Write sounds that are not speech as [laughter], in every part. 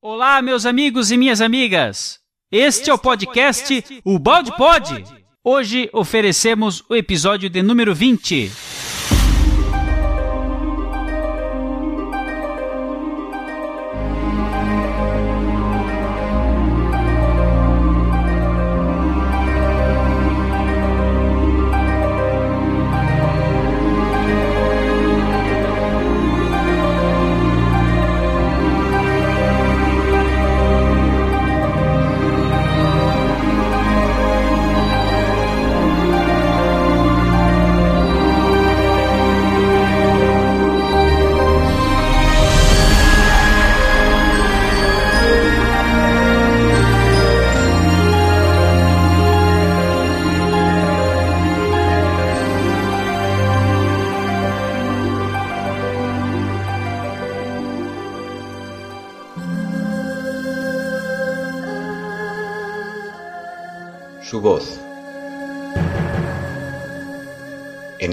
Olá, meus amigos e minhas amigas. Este é o podcast O Balde Pode. Hoje oferecemos o episódio de número 20.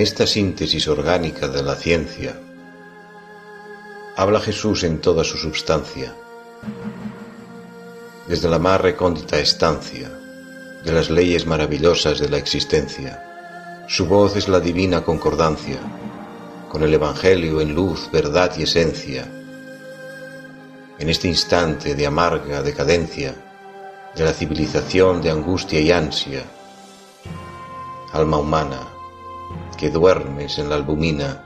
Esta síntesis orgánica de la ciencia, habla Jesús en toda su substancia, desde la más recóndita estancia de las leyes maravillosas de la existencia. Su voz es la divina concordancia, con el Evangelio en luz, verdad y esencia. En este instante de amarga decadencia, de la civilización de angustia y ansia. Alma humana, que duermes en la albumina,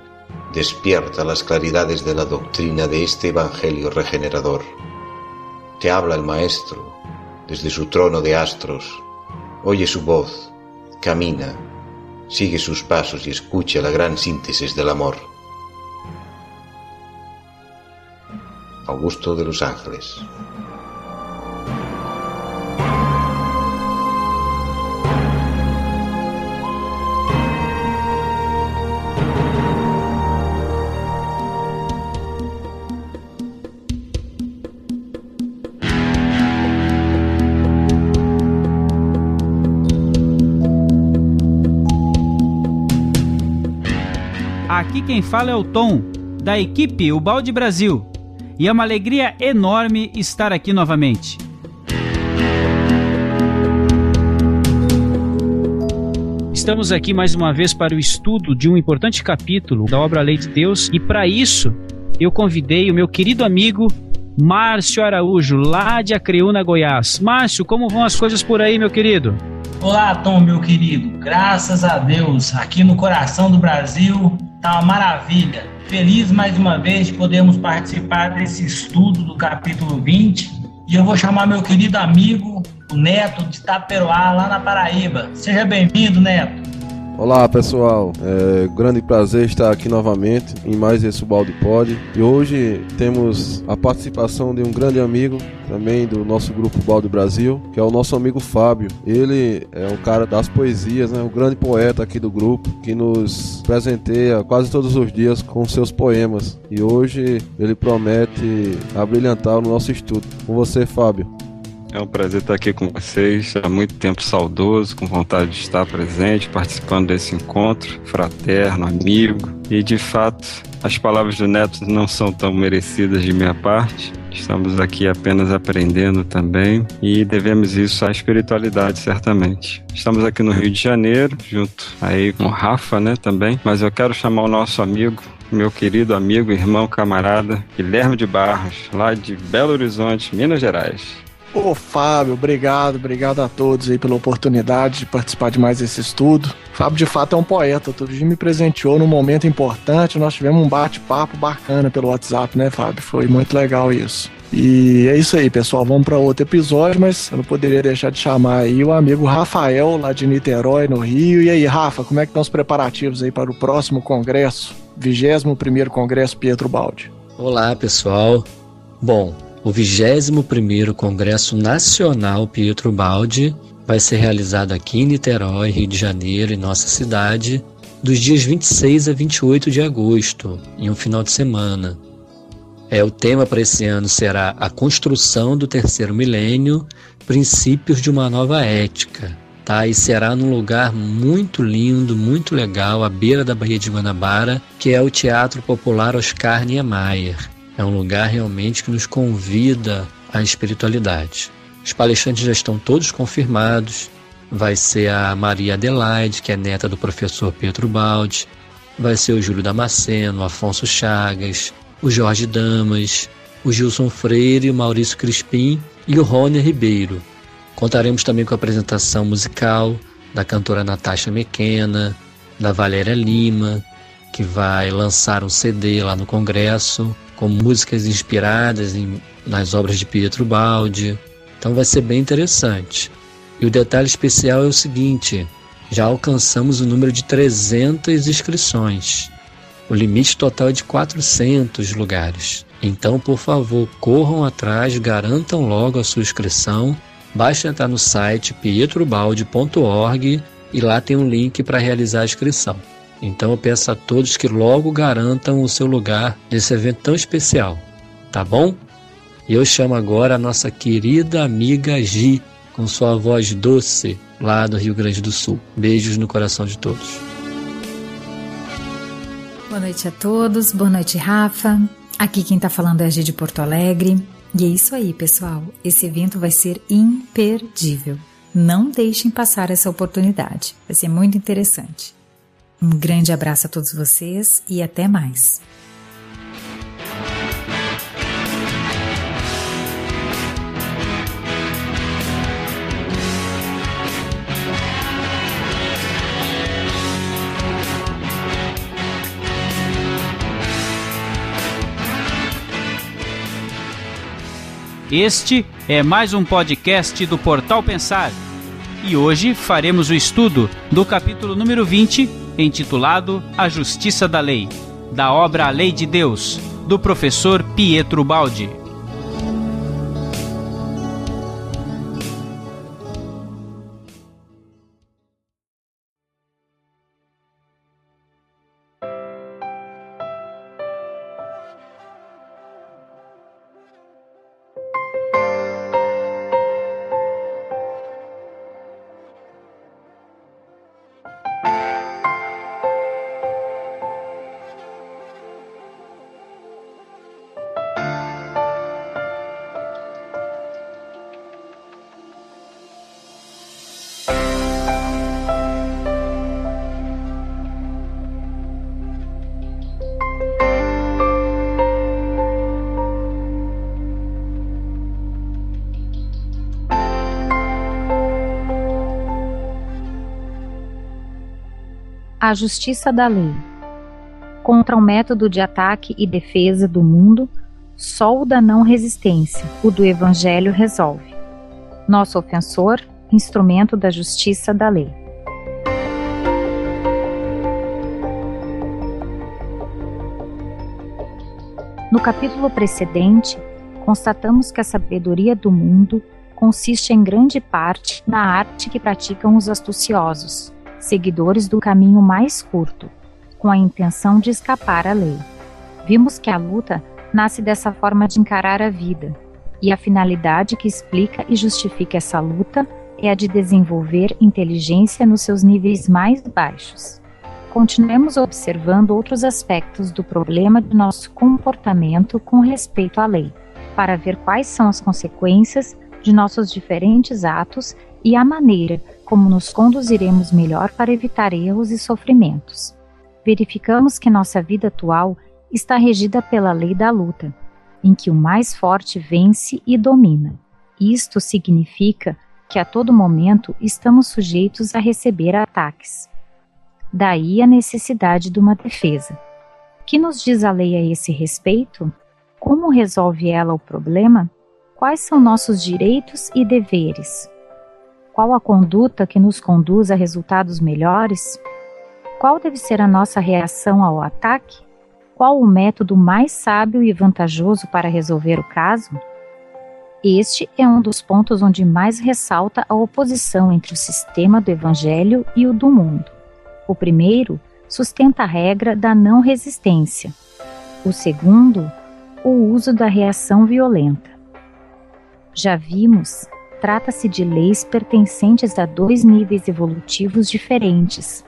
despierta las claridades de la doctrina de este Evangelio regenerador. Te habla el Maestro desde su trono de astros, oye su voz, camina, sigue sus pasos y escucha la gran síntesis del amor. Augusto de los Ángeles. Quem fala é o Tom, da equipe O Balde Brasil. E é uma alegria enorme estar aqui novamente. Estamos aqui mais uma vez para o estudo de um importante capítulo da obra Lei de Deus, e para isso eu convidei o meu querido amigo Márcio Araújo, lá de Acreúna, Goiás. Márcio, como vão as coisas por aí, meu querido? Olá, Tom, meu querido. Graças a Deus, aqui no coração do Brasil, tá uma maravilha. Feliz mais uma vez de podermos participar desse estudo do capítulo 20. E eu vou chamar meu querido amigo, o Neto de Taperoá, lá na Paraíba. Seja bem-vindo, Neto. Olá pessoal, é grande prazer estar aqui novamente em mais esse Balde Pod. E hoje temos a participação de um grande amigo também do nosso grupo Balde Brasil, que é o nosso amigo Fábio. Ele é um cara das poesias, né? um grande poeta aqui do grupo, que nos presenteia quase todos os dias com seus poemas. E hoje ele promete abrilhantar o nosso estudo. Com você, Fábio. É um prazer estar aqui com vocês. Há muito tempo saudoso, com vontade de estar presente, participando desse encontro fraterno, amigo. E de fato, as palavras do Neto não são tão merecidas de minha parte. Estamos aqui apenas aprendendo também e devemos isso à espiritualidade, certamente. Estamos aqui no Rio de Janeiro, junto aí com o Rafa, né, também. Mas eu quero chamar o nosso amigo meu querido amigo, irmão, camarada Guilherme de Barros, lá de Belo Horizonte, Minas Gerais. Ô Fábio, obrigado, obrigado a todos aí pela oportunidade de participar de mais esse estudo. Fábio de fato é um poeta, todo dia me presenteou num momento importante, nós tivemos um bate-papo bacana pelo WhatsApp, né, Fábio? Foi muito legal isso. E é isso aí, pessoal. Vamos para outro episódio, mas eu não poderia deixar de chamar aí o amigo Rafael, lá de Niterói, no Rio. E aí, Rafa, como é que estão os preparativos aí para o próximo congresso, 21º Congresso Pietro Baldi? Olá, pessoal. Bom, o 21º Congresso Nacional Pietro Baldi vai ser realizado aqui em Niterói, Rio de Janeiro, em nossa cidade, dos dias 26 a 28 de agosto, em um final de semana. É, o tema para esse ano será a construção do terceiro milênio, princípios de uma nova ética. Tá? E será num lugar muito lindo, muito legal, à beira da Baía de Guanabara, que é o Teatro Popular Oscar Niemeyer. É um lugar realmente que nos convida à espiritualidade. Os palestrantes já estão todos confirmados. Vai ser a Maria Adelaide, que é neta do professor Pedro Baldi. Vai ser o Júlio Damasceno, Afonso Chagas, o Jorge Damas, o Gilson Freire, o Maurício Crispim e o Rony Ribeiro. Contaremos também com a apresentação musical da cantora Natasha Mequena, da Valéria Lima, que vai lançar um CD lá no Congresso, com músicas inspiradas em, nas obras de Pietro Baldi. Então vai ser bem interessante. E o detalhe especial é o seguinte: já alcançamos o número de 300 inscrições. O limite total é de 400 lugares. Então, por favor, corram atrás, garantam logo a sua inscrição. Basta entrar no site pietrobaldi.org e lá tem um link para realizar a inscrição. Então eu peço a todos que logo garantam o seu lugar nesse evento tão especial, tá bom? E eu chamo agora a nossa querida amiga Gi, com sua voz doce, lá do Rio Grande do Sul. Beijos no coração de todos. Boa noite a todos, boa noite, Rafa. Aqui quem está falando é a Gi de Porto Alegre. E é isso aí, pessoal. Esse evento vai ser imperdível. Não deixem passar essa oportunidade. Vai ser muito interessante. Um grande abraço a todos vocês e até mais. Este é mais um podcast do Portal Pensar. E hoje faremos o estudo do capítulo número 20, intitulado A Justiça da Lei, da obra A Lei de Deus, do professor Pietro Baldi. A justiça da lei. Contra o método de ataque e defesa do mundo, só o da não resistência, o do Evangelho, resolve. Nosso ofensor, instrumento da justiça da lei. No capítulo precedente, constatamos que a sabedoria do mundo consiste em grande parte na arte que praticam os astuciosos, seguidores do caminho mais curto, com a intenção de escapar à lei. Vimos que a luta nasce dessa forma de encarar a vida, e a finalidade que explica e justifica essa luta é a de desenvolver inteligência nos seus níveis mais baixos. Continuemos observando outros aspectos do problema de nosso comportamento com respeito à lei, para ver quais são as consequências de nossos diferentes atos e a maneira como nos conduziremos melhor para evitar erros e sofrimentos. Verificamos que nossa vida atual está regida pela lei da luta, em que o mais forte vence e domina. Isto significa que a todo momento estamos sujeitos a receber ataques. Daí a necessidade de uma defesa. Que nos diz a lei a esse respeito? Como resolve ela o problema? Quais são nossos direitos e deveres? Qual a conduta que nos conduz a resultados melhores? Qual deve ser a nossa reação ao ataque? Qual o método mais sábio e vantajoso para resolver o caso? Este é um dos pontos onde mais ressalta a oposição entre o sistema do Evangelho e o do mundo. O primeiro sustenta a regra da não resistência. O segundo, o uso da reação violenta. Já vimos trata-se de leis pertencentes a dois níveis evolutivos diferentes,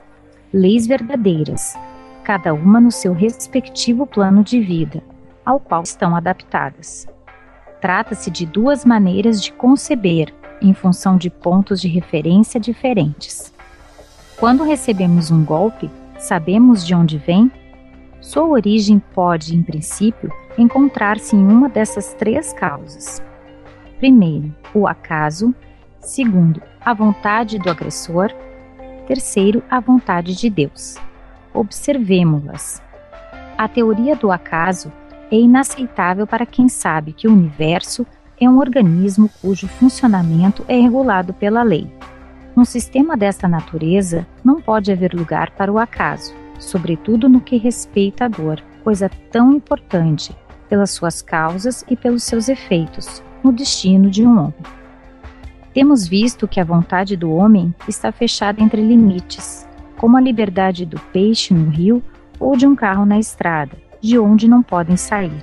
leis verdadeiras, cada uma no seu respectivo plano de vida, ao qual estão adaptadas. Trata-se de duas maneiras de conceber, em função de pontos de referência diferentes. Quando recebemos um golpe, sabemos de onde vem? Sua origem pode, em princípio, encontrar-se em uma dessas três causas. Primeiro, o acaso. Segundo, a vontade do agressor. Terceiro, a vontade de Deus. Observemo-las. A teoria do acaso é inaceitável para quem sabe que o universo é um organismo cujo funcionamento é regulado pela lei. Num sistema desta natureza, não pode haver lugar para o acaso, sobretudo no que respeita à dor, coisa tão importante pelas suas causas e pelos seus efeitos no destino de um homem. Temos visto que a vontade do homem está fechada entre limites, como a liberdade do peixe no rio ou de um carro na estrada, de onde não podem sair.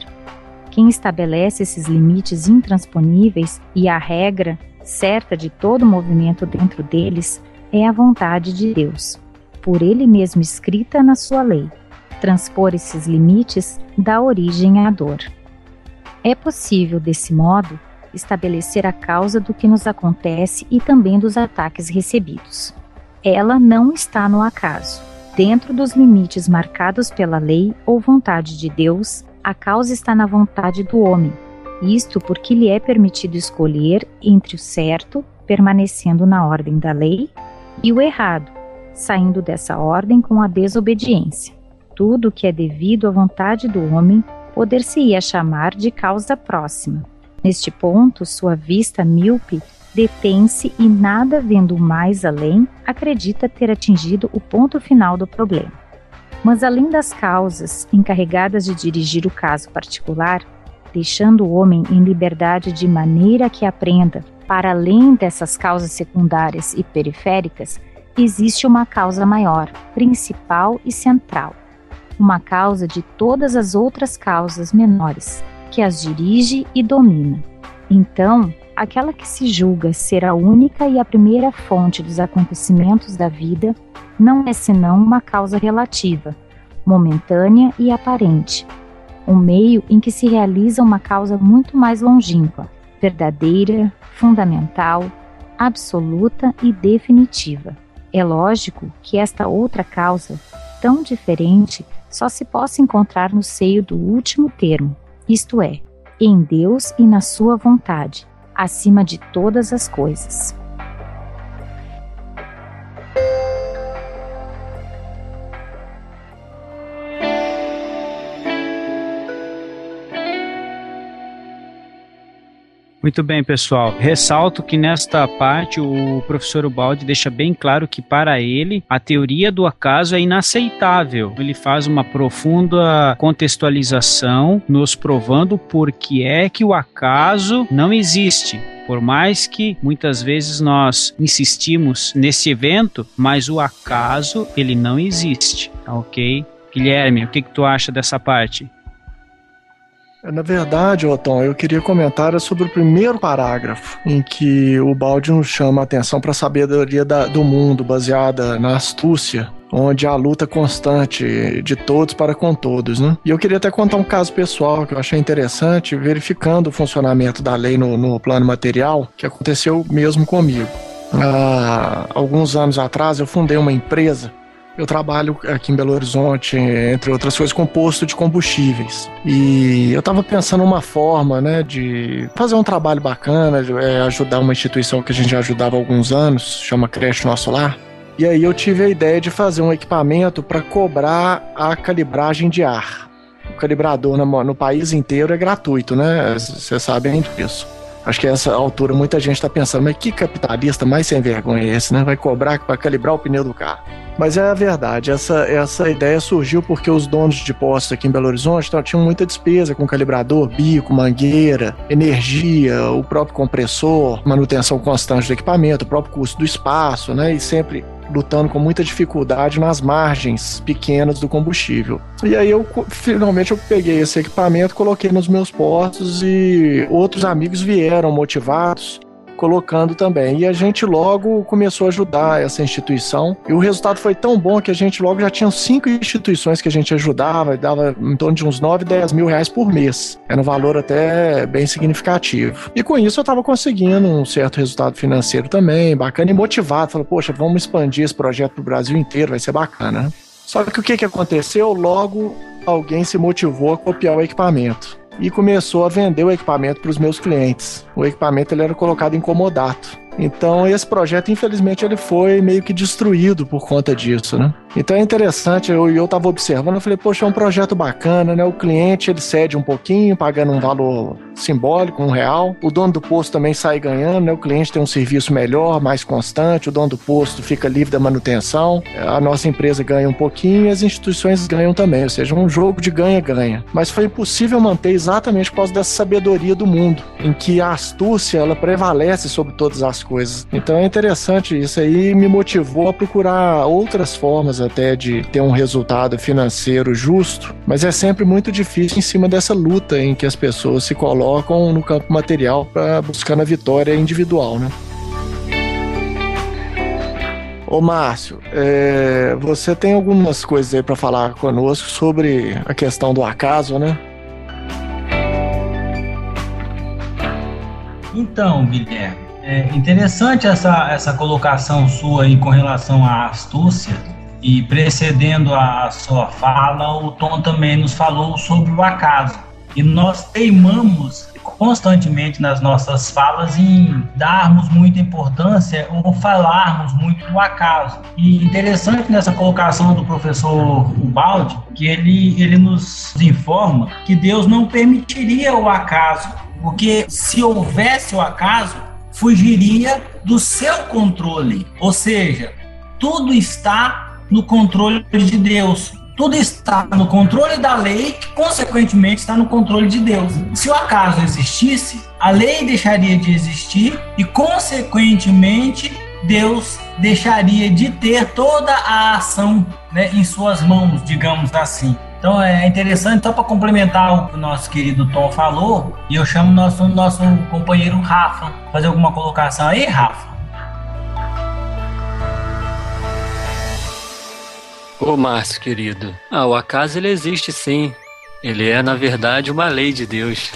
Quem estabelece esses limites intransponíveis e a regra certa de todo movimento dentro deles é a vontade de Deus, por ele mesmo escrita na sua lei. Transpor esses limites dá origem à dor. É possível, desse modo, estabelecer a causa do que nos acontece e também dos ataques recebidos. Ela não está no acaso. Dentro dos limites marcados pela lei ou vontade de Deus, a causa está na vontade do homem. Isto porque lhe é permitido escolher entre o certo, permanecendo na ordem da lei, e o errado, saindo dessa ordem com a desobediência. Tudo que é devido à vontade do homem poder-se-ia chamar de causa próxima. Neste ponto, sua vista míope detém-se e, nada vendo mais além, acredita ter atingido o ponto final do problema. Mas, além das causas encarregadas de dirigir o caso particular, deixando o homem em liberdade de maneira que aprenda, para além dessas causas secundárias e periféricas, existe uma causa maior, principal e central, uma causa de todas as outras causas menores, que as dirige e domina. Então, aquela que se julga ser a única e a primeira fonte dos acontecimentos da vida, não é senão uma causa relativa, momentânea e aparente, um meio em que se realiza uma causa muito mais longínqua, verdadeira, fundamental, absoluta e definitiva. É lógico que esta outra causa, tão diferente, só se possa encontrar no seio do último termo, isto é, em Deus e na Sua vontade, acima de todas as coisas. Muito bem, pessoal. Ressalto que nesta parte o professor Ubaldi deixa bem claro que para ele a teoria do acaso é inaceitável. Ele faz uma profunda contextualização, nos provando por que é que o acaso não existe. Por mais que muitas vezes nós insistimos nesse evento, mas o acaso ele não existe, tá ok? Guilherme, o que, que tu acha dessa parte? Na verdade, Otton, eu queria comentar sobre o primeiro parágrafo, em que o Baldi nos chama a atenção para a sabedoria da, do mundo baseada na astúcia, onde há luta constante de todos para com todos, né? E eu queria até contar um caso pessoal que eu achei interessante, verificando o funcionamento da lei no, no plano material, que aconteceu mesmo comigo. Alguns anos atrás, eu fundei uma empresa eu trabalho aqui em Belo Horizonte, entre outras coisas, com posto de combustíveis. E eu estava pensando uma forma, né, de fazer um trabalho bacana, é, ajudar uma instituição que a gente já ajudava há alguns anos, chama Creche Nosso Lar. E aí eu tive a ideia de fazer um equipamento para cobrar a calibragem de ar. O calibrador no, no país inteiro é gratuito, né? Vocês sabem disso. Acho que essa altura muita gente está pensando, mas que capitalista mais sem vergonha é esse, né? Vai cobrar para calibrar o pneu do carro. Mas é a verdade, essa, essa ideia surgiu porque os donos de postos aqui em Belo Horizonte tinham muita despesa com calibrador, bico, mangueira, energia, o próprio compressor, manutenção constante do equipamento, o próprio custo do espaço, né? E sempre lutando com muita dificuldade nas margens pequenas do combustível. E aí eu finalmente eu peguei esse equipamento, coloquei nos meus postos e outros amigos vieram motivados colocando também. E a gente logo começou a ajudar essa instituição. E o resultado foi tão bom que a gente logo já tinha cinco instituições que a gente ajudava, e dava em torno de uns 9, 10 mil reais por mês. Era um valor até bem significativo. E com isso eu estava conseguindo um certo resultado financeiro também, bacana e motivado. Falei, poxa, vamos expandir esse projeto para o Brasil inteiro, vai ser bacana. Só que o que, que aconteceu? Logo alguém se motivou a copiar o equipamento e começou a vender o equipamento para os meus clientes. O equipamento ele era colocado em comodato. Então esse projeto, infelizmente, ele foi meio que destruído por conta disso, né? Então é interessante, eu eu estava observando, eu falei, poxa, é um projeto bacana, né? O cliente ele cede um pouquinho, pagando um valor simbólico, um real. O dono do posto também sai ganhando, né? O cliente tem um serviço melhor, mais constante, o dono do posto fica livre da manutenção, a nossa empresa ganha um pouquinho e as instituições ganham também, ou seja, um jogo de ganha-ganha. Mas foi impossível manter exatamente por causa dessa sabedoria do mundo, em que a astúcia ela prevalece sobre todas as coisas. Então é interessante, isso aí me motivou a procurar outras formas até de ter um resultado financeiro justo, mas é sempre muito difícil em cima dessa luta em que as pessoas se colocam no campo material para buscar a vitória individual, né? Ô Márcio, é, você tem algumas coisas aí para falar conosco sobre a questão do acaso, né? Então, Guilherme, é interessante essa, essa colocação sua aí com relação à astúcia. E precedendo a sua fala, o Tom também nos falou sobre o acaso. E nós teimamos constantemente nas nossas falas em darmos muita importância ou falarmos muito do acaso. E interessante nessa colocação do professor Ubaldi, que ele, ele nos informa que Deus não permitiria o acaso, porque se houvesse o acaso, fugiria do seu controle. Ou seja, tudo está no controle de Deus. Tudo está no controle da lei, que consequentemente está no controle de Deus. Se o acaso existisse, a lei deixaria de existir e, consequentemente, Deus deixaria de ter toda a ação né, em suas mãos, digamos assim. Então é interessante, só para complementar o que o nosso querido Tom falou, e eu chamo nosso nosso companheiro Rafa, fazer alguma colocação aí, Rafa. Ô Márcio, querido. Ah, o acaso ele existe sim. Ele é, na verdade, uma lei de Deus.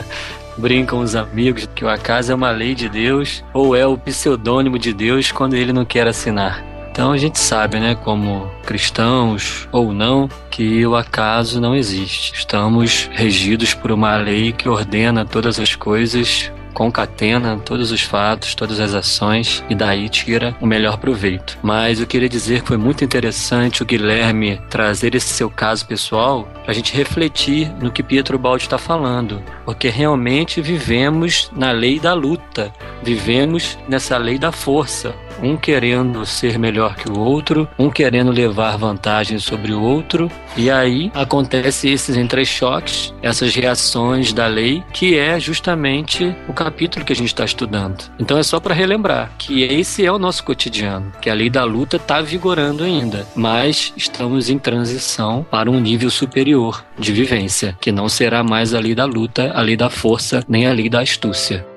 [laughs] Brincam os amigos que o acaso é uma lei de Deus ou é o pseudônimo de Deus quando ele não quer assinar. Então a gente sabe, né, como cristãos ou não, que o acaso não existe. Estamos regidos por uma lei que ordena todas as coisas concatena todos os fatos, todas as ações e daí tira o melhor proveito. Mas eu queria dizer que foi muito interessante o Guilherme trazer esse seu caso pessoal para a gente refletir no que Pietro Baldi está falando, porque realmente vivemos na lei da luta, vivemos nessa lei da força, um querendo ser melhor que o outro, um querendo levar vantagem sobre o outro, e aí acontece esses entrechoques, essas reações da lei, que é justamente o capítulo que a gente está estudando. Então é só para relembrar que esse é o nosso cotidiano, que a lei da luta está vigorando ainda, mas estamos em transição para um nível superior de vivência, que não será mais a lei da luta, a lei da força, nem a lei da astúcia.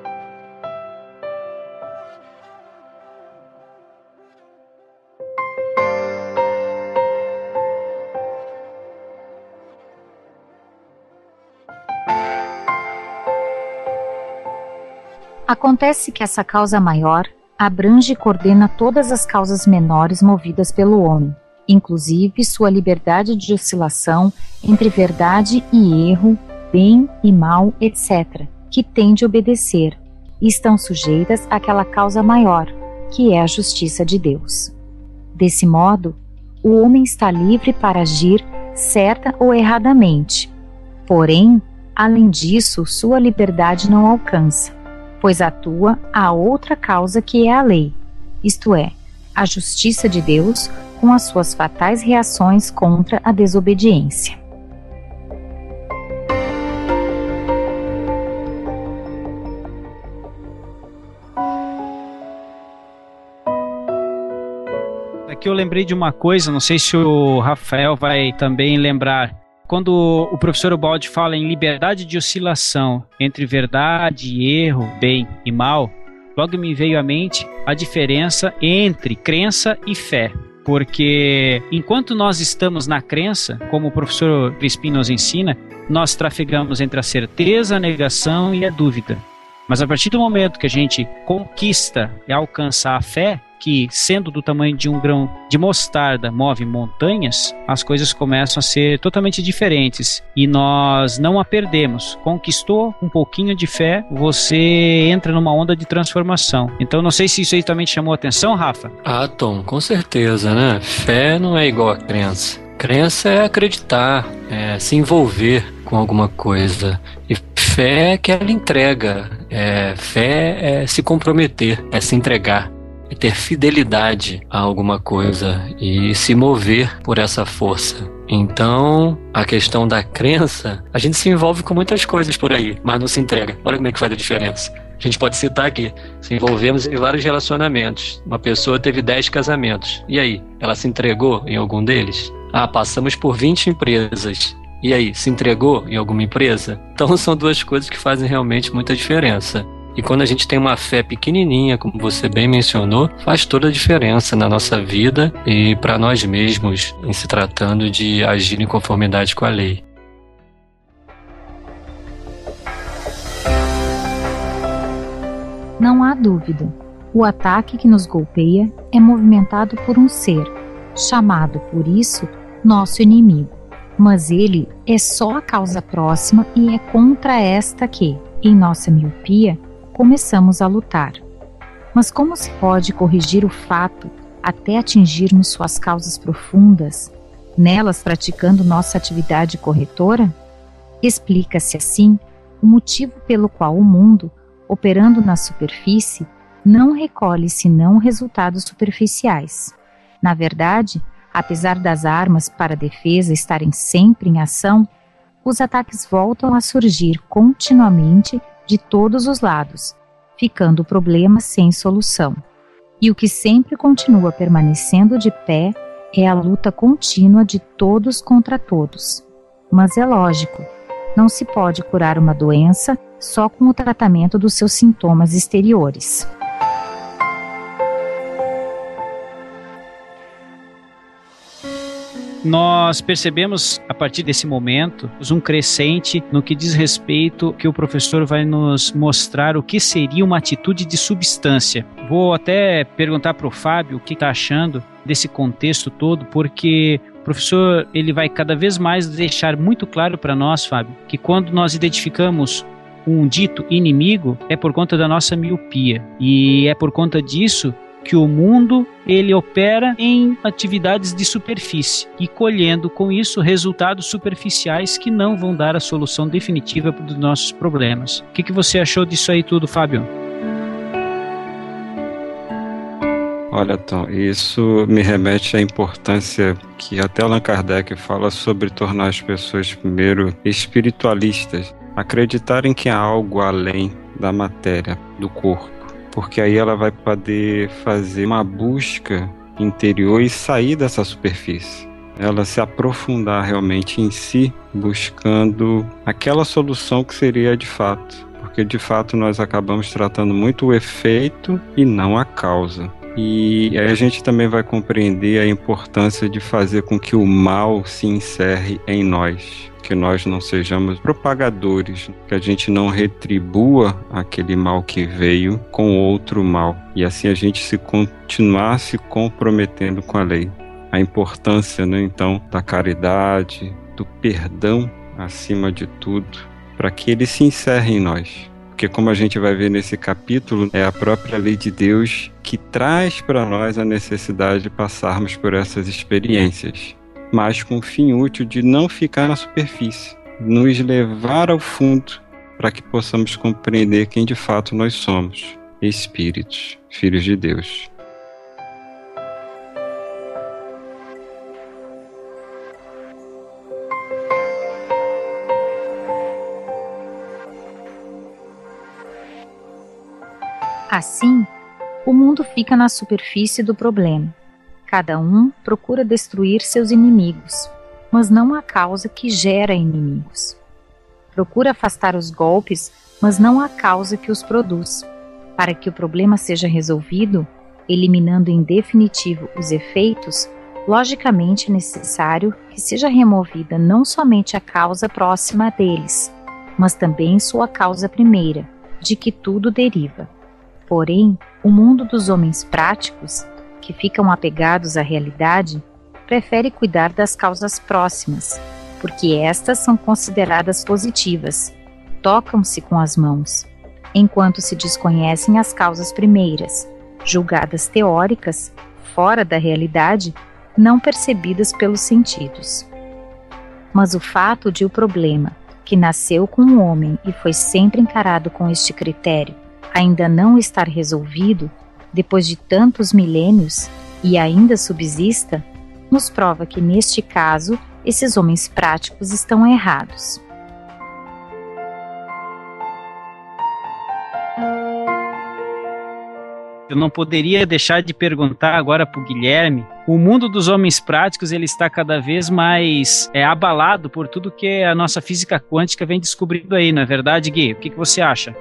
Acontece que essa causa maior abrange e coordena todas as causas menores movidas pelo homem, inclusive sua liberdade de oscilação entre verdade e erro, bem e mal, etc., que tem de obedecer, e estão sujeitas àquela causa maior, que é a justiça de Deus. Desse modo, o homem está livre para agir certa ou erradamente. Porém, além disso, sua liberdade não alcança pois atua a outra causa que é a lei, isto é, a justiça de Deus com as suas fatais reações contra a desobediência. Aqui eu lembrei de uma coisa, não sei se o Rafael vai também lembrar. Quando o professor Ubaldi fala em liberdade de oscilação entre verdade, erro, bem e mal, logo me veio à mente a diferença entre crença e fé. Porque enquanto nós estamos na crença, como o professor Crispim nos ensina, nós trafegamos entre a certeza, a negação e a dúvida. Mas a partir do momento que a gente conquista e alcança a fé, que sendo do tamanho de um grão de mostarda move montanhas, as coisas começam a ser totalmente diferentes e nós não a perdemos. Conquistou um pouquinho de fé, você entra numa onda de transformação. Então não sei se isso aí também te chamou a atenção, Rafa. Ah, Tom, com certeza, né? Fé não é igual a crença. Crença é acreditar, é se envolver com alguma coisa. Fé é aquela entrega. É, fé é se comprometer, é se entregar, é ter fidelidade a alguma coisa e se mover por essa força. Então, a questão da crença, a gente se envolve com muitas coisas por aí, mas não se entrega. Olha como é que faz a diferença. A gente pode citar aqui, se envolvemos em vários relacionamentos. Uma pessoa teve 10 casamentos. E aí, ela se entregou em algum deles? Ah, passamos por 20 empresas. E aí, se entregou em alguma empresa? Então [laughs] são duas coisas que fazem realmente muita diferença. E quando a gente tem uma fé pequenininha, como você bem mencionou, faz toda a diferença na nossa vida e para nós mesmos, em se tratando de agir em conformidade com a lei. Não há dúvida. O ataque que nos golpeia é movimentado por um ser, chamado por isso nosso inimigo. Mas ele é só a causa próxima e é contra esta que, em nossa miopia, começamos a lutar. Mas como se pode corrigir o fato até atingirmos suas causas profundas, nelas praticando nossa atividade corretora? Explica-se assim o motivo pelo qual o mundo, operando na superfície, não recolhe senão resultados superficiais. Na verdade, Apesar das armas para defesa estarem sempre em ação, os ataques voltam a surgir continuamente de todos os lados, ficando o problema sem solução. E o que sempre continua permanecendo de pé é a luta contínua de todos contra todos. Mas é lógico, não se pode curar uma doença só com o tratamento dos seus sintomas exteriores. Nós percebemos a partir desse momento um crescente no que diz respeito que o professor vai nos mostrar o que seria uma atitude de substância. Vou até perguntar para o Fábio o que está achando desse contexto todo, porque o professor ele vai cada vez mais deixar muito claro para nós, Fábio, que quando nós identificamos um dito inimigo é por conta da nossa miopia e é por conta disso que o mundo ele opera em atividades de superfície e colhendo com isso resultados superficiais que não vão dar a solução definitiva dos nossos problemas. O que, que você achou disso aí tudo, Fábio? Olha, Tom, isso me remete à importância que até Allan Kardec fala sobre tornar as pessoas, primeiro, espiritualistas, acreditarem que há algo além da matéria, do corpo porque aí ela vai poder fazer uma busca interior e sair dessa superfície. Ela se aprofundar realmente em si, buscando aquela solução que seria de fato. Porque de fato nós acabamos tratando muito o efeito e não a causa. E aí a gente também vai compreender a importância de fazer com que o mal se encerre em nós que nós não sejamos propagadores, que a gente não retribua aquele mal que veio com outro mal e assim a gente se continuar se comprometendo com a lei. A importância, né, então, da caridade, do perdão acima de tudo, para que ele se encerre em nós. Porque, como a gente vai ver nesse capítulo, é a própria lei de Deus que traz para nós a necessidade de passarmos por essas experiências mas com o fim útil de não ficar na superfície, nos levar ao fundo para que possamos compreender quem de fato nós somos, espíritos, filhos de Deus. Assim, o mundo fica na superfície do problema Cada um procura destruir seus inimigos, mas não a causa que gera inimigos. Procura afastar os golpes, mas não a causa que os produz. Para que o problema seja resolvido, eliminando em definitivo os efeitos, logicamente é necessário que seja removida não somente a causa próxima deles, mas também sua causa primeira, de que tudo deriva. Porém, o mundo dos homens práticos, que ficam apegados à realidade, prefere cuidar das causas próximas, porque estas são consideradas positivas, tocam-se com as mãos, enquanto se desconhecem as causas primeiras, julgadas teóricas, fora da realidade, não percebidas pelos sentidos. Mas o fato de o problema, que nasceu com o homem e foi sempre encarado com este critério, ainda não estar resolvido, depois de tantos milênios, e ainda subsista, nos prova que, neste caso, esses homens práticos estão errados. Eu não poderia deixar de perguntar agora para o Guilherme. O mundo dos homens práticos ele está cada vez mais é, abalado por tudo que a nossa física quântica vem descobrindo aí, não é verdade, Gui? O que, que você acha?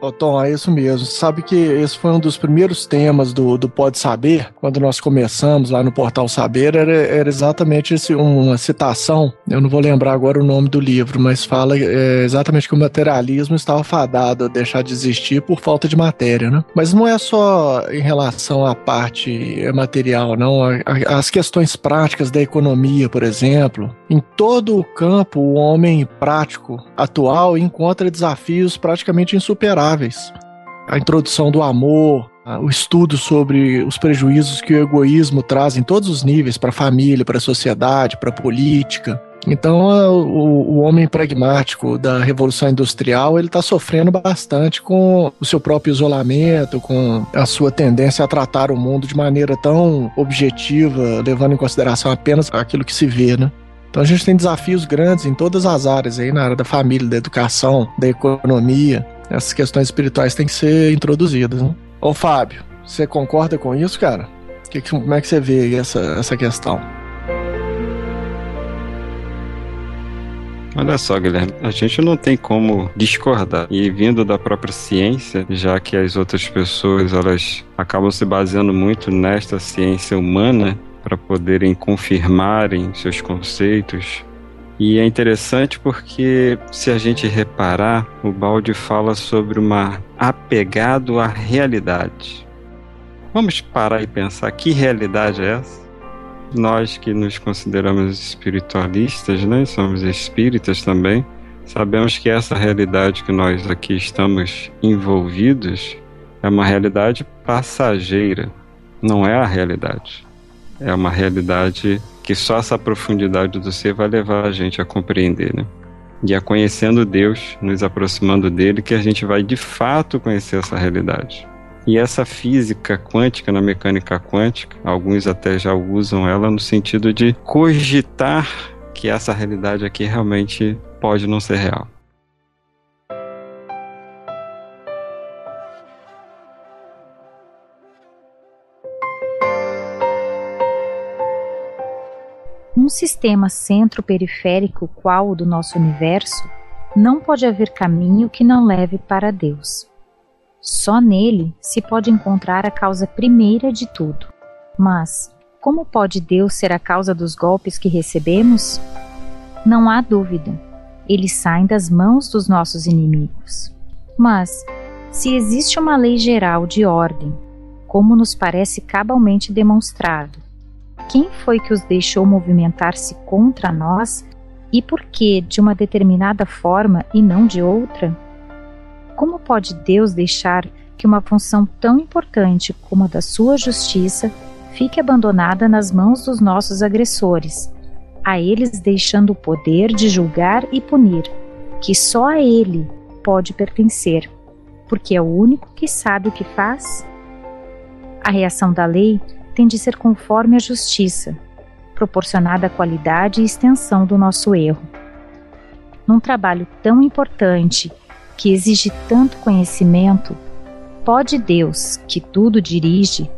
Ô, Tom, é isso mesmo. Sabe que esse foi um dos primeiros temas do, do Pode Saber, quando nós começamos lá no Portal Saber, era, era exatamente esse, uma citação, eu não vou lembrar agora o nome do livro, mas fala é, exatamente que o materialismo estava fadado a deixar de existir por falta de matéria, né? Mas não é só em relação à parte material, não. As questões práticas da economia, por exemplo. Em todo o campo, o homem prático atual encontra desafios praticamente insuperáveis a introdução do amor, o estudo sobre os prejuízos que o egoísmo traz em todos os níveis para a família, para a sociedade, para a política. Então, o, o, homem pragmático da revolução industrial ele está sofrendo bastante com o seu próprio isolamento, com a sua tendência a tratar o mundo de maneira tão objetiva, levando em consideração apenas aquilo que se vê, né? Então a gente tem desafios grandes em todas as áreas aí, na área da família, da educação, da economia essas questões espirituais têm que ser introduzidas. Né? Ô Fábio, você concorda com isso, cara? Que, como é que você vê essa, essa questão? Olha só, Guilherme, a gente não tem como discordar. E vindo da própria ciência, já que as outras pessoas elas acabam se baseando muito nesta ciência humana para poderem confirmarem seus conceitos, e é interessante porque, se a gente reparar, o balde fala sobre uma apegado à realidade. Vamos parar e pensar que realidade é essa? Nós que nos consideramos espiritualistas, né? somos espíritas também, sabemos que essa realidade que nós aqui estamos envolvidos é uma realidade passageira, não é a realidade. É uma realidade que só essa profundidade do ser vai levar a gente a compreender, né? E é conhecendo Deus, nos aproximando dele, que a gente vai de fato conhecer essa realidade. E essa física quântica na mecânica quântica, alguns até já usam ela no sentido de cogitar que essa realidade aqui realmente pode não ser real. Sistema centro-periférico qual o do nosso universo, não pode haver caminho que não leve para Deus. Só nele se pode encontrar a causa primeira de tudo. Mas, como pode Deus ser a causa dos golpes que recebemos? Não há dúvida, eles saem das mãos dos nossos inimigos. Mas, se existe uma lei geral de ordem, como nos parece cabalmente demonstrado, quem foi que os deixou movimentar-se contra nós e por que de uma determinada forma e não de outra? Como pode Deus deixar que uma função tão importante como a da sua justiça fique abandonada nas mãos dos nossos agressores, a eles deixando o poder de julgar e punir, que só a Ele pode pertencer, porque é o único que sabe o que faz? A reação da lei tem de ser conforme a justiça, proporcionada à qualidade e extensão do nosso erro. Num trabalho tão importante, que exige tanto conhecimento, pode Deus, que tudo dirige,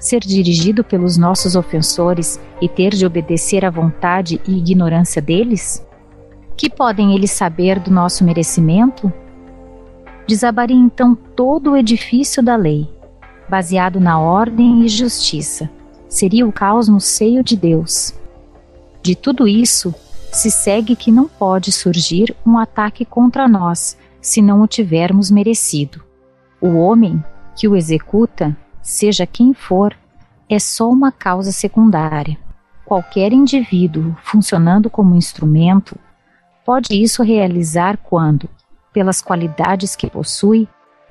ser dirigido pelos nossos ofensores e ter de obedecer à vontade e ignorância deles? Que podem eles saber do nosso merecimento? desabaria então todo o edifício da lei, baseado na ordem e justiça. Seria o caos no seio de Deus. De tudo isso, se segue que não pode surgir um ataque contra nós se não o tivermos merecido. O homem que o executa, seja quem for, é só uma causa secundária. Qualquer indivíduo funcionando como instrumento pode isso realizar quando, pelas qualidades que possui,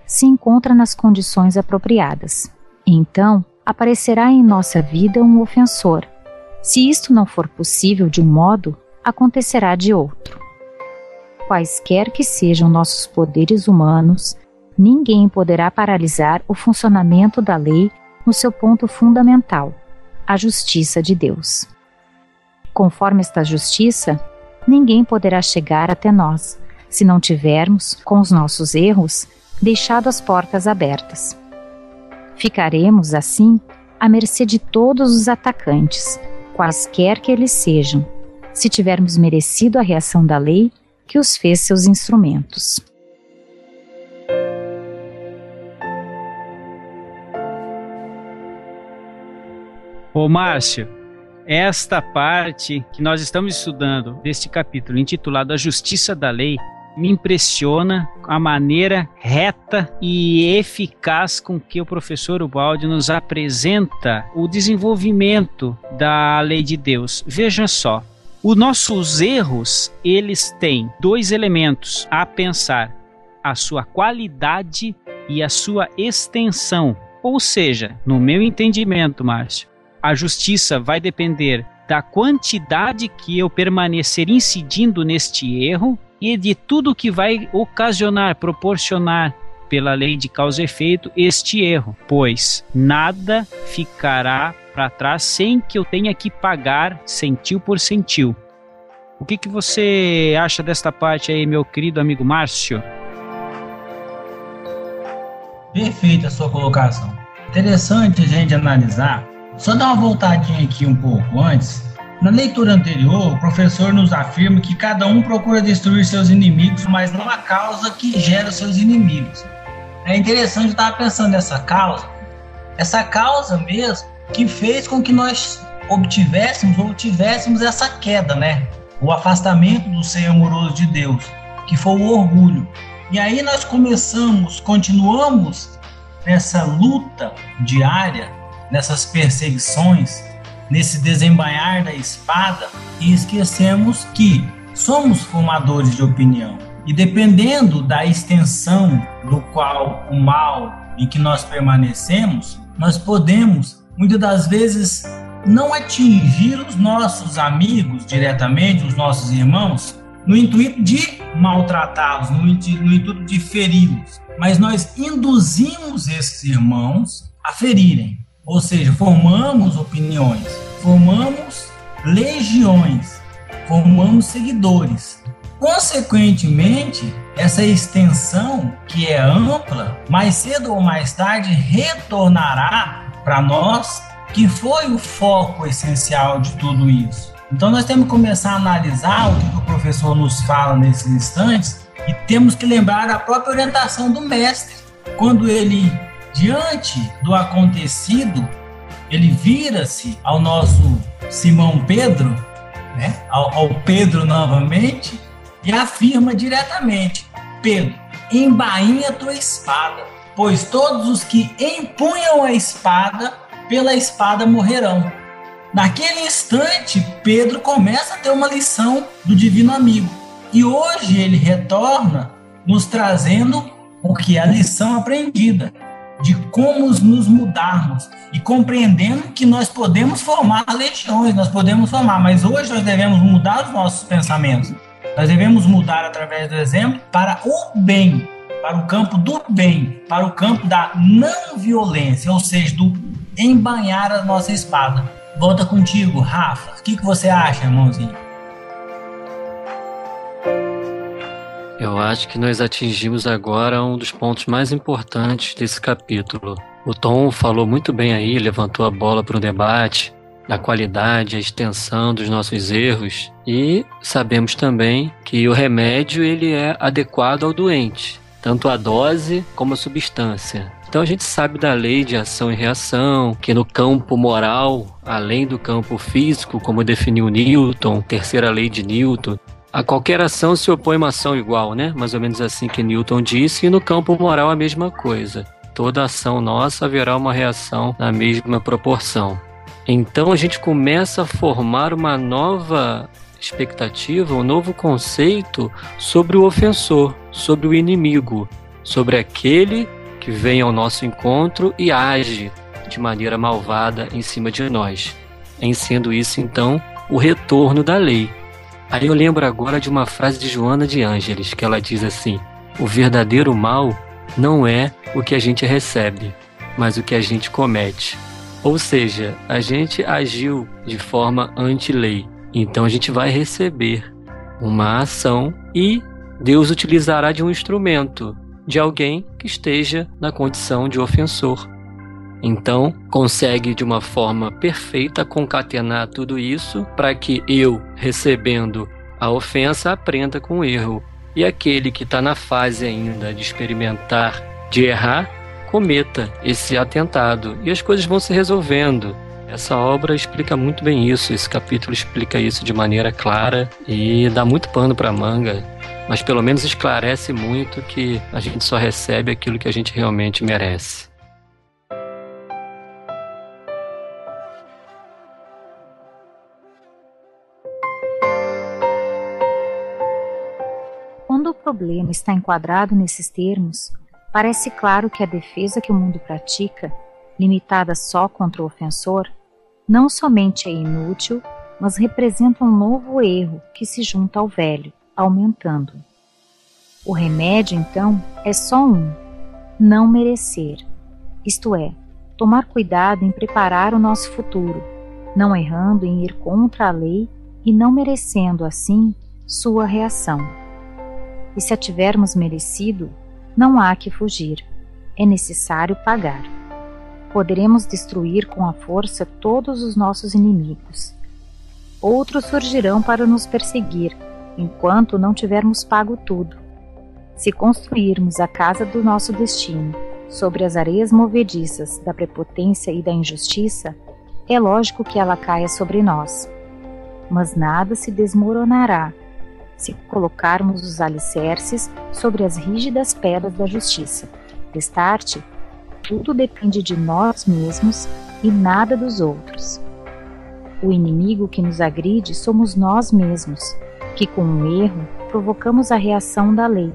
se encontra nas condições apropriadas. Então, aparecerá em nossa vida um ofensor. Se isto não for possível de um modo, acontecerá de outro. Quaisquer que sejam nossos poderes humanos, ninguém poderá paralisar o funcionamento da lei no seu ponto fundamental, a justiça de Deus. Conforme esta justiça, ninguém poderá chegar até nós, se não tivermos, com os nossos erros, deixado as portas abertas. Ficaremos, assim, à mercê de todos os atacantes, quaisquer que eles sejam, se tivermos merecido a reação da lei que os fez seus instrumentos. Ô Márcio, esta parte que nós estamos estudando deste capítulo intitulado A Justiça da Lei me impressiona a maneira reta e eficaz com que o professor Ubaldi nos apresenta o desenvolvimento da lei de Deus. Veja só, os nossos erros, eles têm dois elementos a pensar: a sua qualidade e a sua extensão. Ou seja, no meu entendimento, Márcio, a justiça vai depender da quantidade que eu permanecer incidindo neste erro e de tudo que vai ocasionar, proporcionar pela lei de causa e efeito este erro, pois nada ficará para trás sem que eu tenha que pagar centil por centil. O que, que você acha desta parte aí, meu querido amigo Márcio? Perfeita a sua colocação. Interessante a gente analisar. Só dar uma voltadinha aqui um pouco antes na leitura anterior, o professor nos afirma que cada um procura destruir seus inimigos, mas não a causa que gera seus inimigos. É interessante estar pensando nessa causa, essa causa mesmo que fez com que nós obtivéssemos ou tivéssemos essa queda, né? O afastamento do ser amoroso de Deus, que foi o orgulho. E aí nós começamos, continuamos nessa luta diária, nessas perseguições, nesse desembanhar da espada e esquecemos que somos formadores de opinião. E dependendo da extensão do qual o mal em que nós permanecemos, nós podemos muitas das vezes não atingir os nossos amigos diretamente, os nossos irmãos, no intuito de maltratá-los, no intuito de feri-los, mas nós induzimos esses irmãos a ferirem. Ou seja, formamos opiniões, formamos legiões, formamos seguidores. Consequentemente, essa extensão, que é ampla, mais cedo ou mais tarde retornará para nós, que foi o foco essencial de tudo isso. Então, nós temos que começar a analisar o que o professor nos fala nesses instantes e temos que lembrar a própria orientação do mestre, quando ele Diante do acontecido, ele vira-se ao nosso Simão Pedro, né, ao, ao Pedro novamente, e afirma diretamente: Pedro, embainha tua espada, pois todos os que empunham a espada, pela espada morrerão. Naquele instante, Pedro começa a ter uma lição do divino amigo. E hoje ele retorna nos trazendo o que é a lição aprendida de como nos mudarmos e compreendendo que nós podemos formar legiões, nós podemos formar, mas hoje nós devemos mudar os nossos pensamentos. Nós devemos mudar através do exemplo para o bem, para o campo do bem, para o campo da não violência, ou seja, do embanhar a nossa espada. Volta contigo, Rafa. O que, que você acha, irmãozinho? Eu acho que nós atingimos agora um dos pontos mais importantes desse capítulo. O Tom falou muito bem aí, levantou a bola para o debate da qualidade, a extensão dos nossos erros e sabemos também que o remédio ele é adequado ao doente. tanto a dose como a substância. Então a gente sabe da lei de ação e reação, que no campo moral, além do campo físico, como definiu Newton, terceira lei de Newton, a qualquer ação se opõe uma ação igual, né? Mais ou menos assim que Newton disse, e no campo moral a mesma coisa. Toda ação nossa haverá uma reação na mesma proporção. Então a gente começa a formar uma nova expectativa, um novo conceito sobre o ofensor, sobre o inimigo, sobre aquele que vem ao nosso encontro e age de maneira malvada em cima de nós. Em sendo isso, então, o retorno da lei. Aí eu lembro agora de uma frase de Joana de Ângeles, que ela diz assim: O verdadeiro mal não é o que a gente recebe, mas o que a gente comete. Ou seja, a gente agiu de forma anti-lei. Então a gente vai receber uma ação e Deus utilizará de um instrumento, de alguém que esteja na condição de ofensor. Então, consegue de uma forma perfeita concatenar tudo isso para que eu, recebendo a ofensa, aprenda com o erro. E aquele que está na fase ainda de experimentar, de errar, cometa esse atentado. E as coisas vão se resolvendo. Essa obra explica muito bem isso, esse capítulo explica isso de maneira clara e dá muito pano para manga, mas pelo menos esclarece muito que a gente só recebe aquilo que a gente realmente merece. Problema está enquadrado nesses termos, parece claro que a defesa que o mundo pratica, limitada só contra o ofensor, não somente é inútil, mas representa um novo erro que se junta ao velho, aumentando. O remédio, então, é só um: não merecer. Isto é, tomar cuidado em preparar o nosso futuro, não errando em ir contra a lei e não merecendo, assim, sua reação. E se a tivermos merecido, não há que fugir, é necessário pagar poderemos destruir com a força todos os nossos inimigos. Outros surgirão para nos perseguir, enquanto não tivermos pago tudo. Se construirmos a casa do nosso destino sobre as areias movediças da prepotência e da injustiça, é lógico que ela caia sobre nós. Mas nada se desmoronará se colocarmos os alicerces sobre as rígidas pedras da justiça. Destarte, tudo depende de nós mesmos e nada dos outros. O inimigo que nos agride somos nós mesmos, que com um erro provocamos a reação da lei,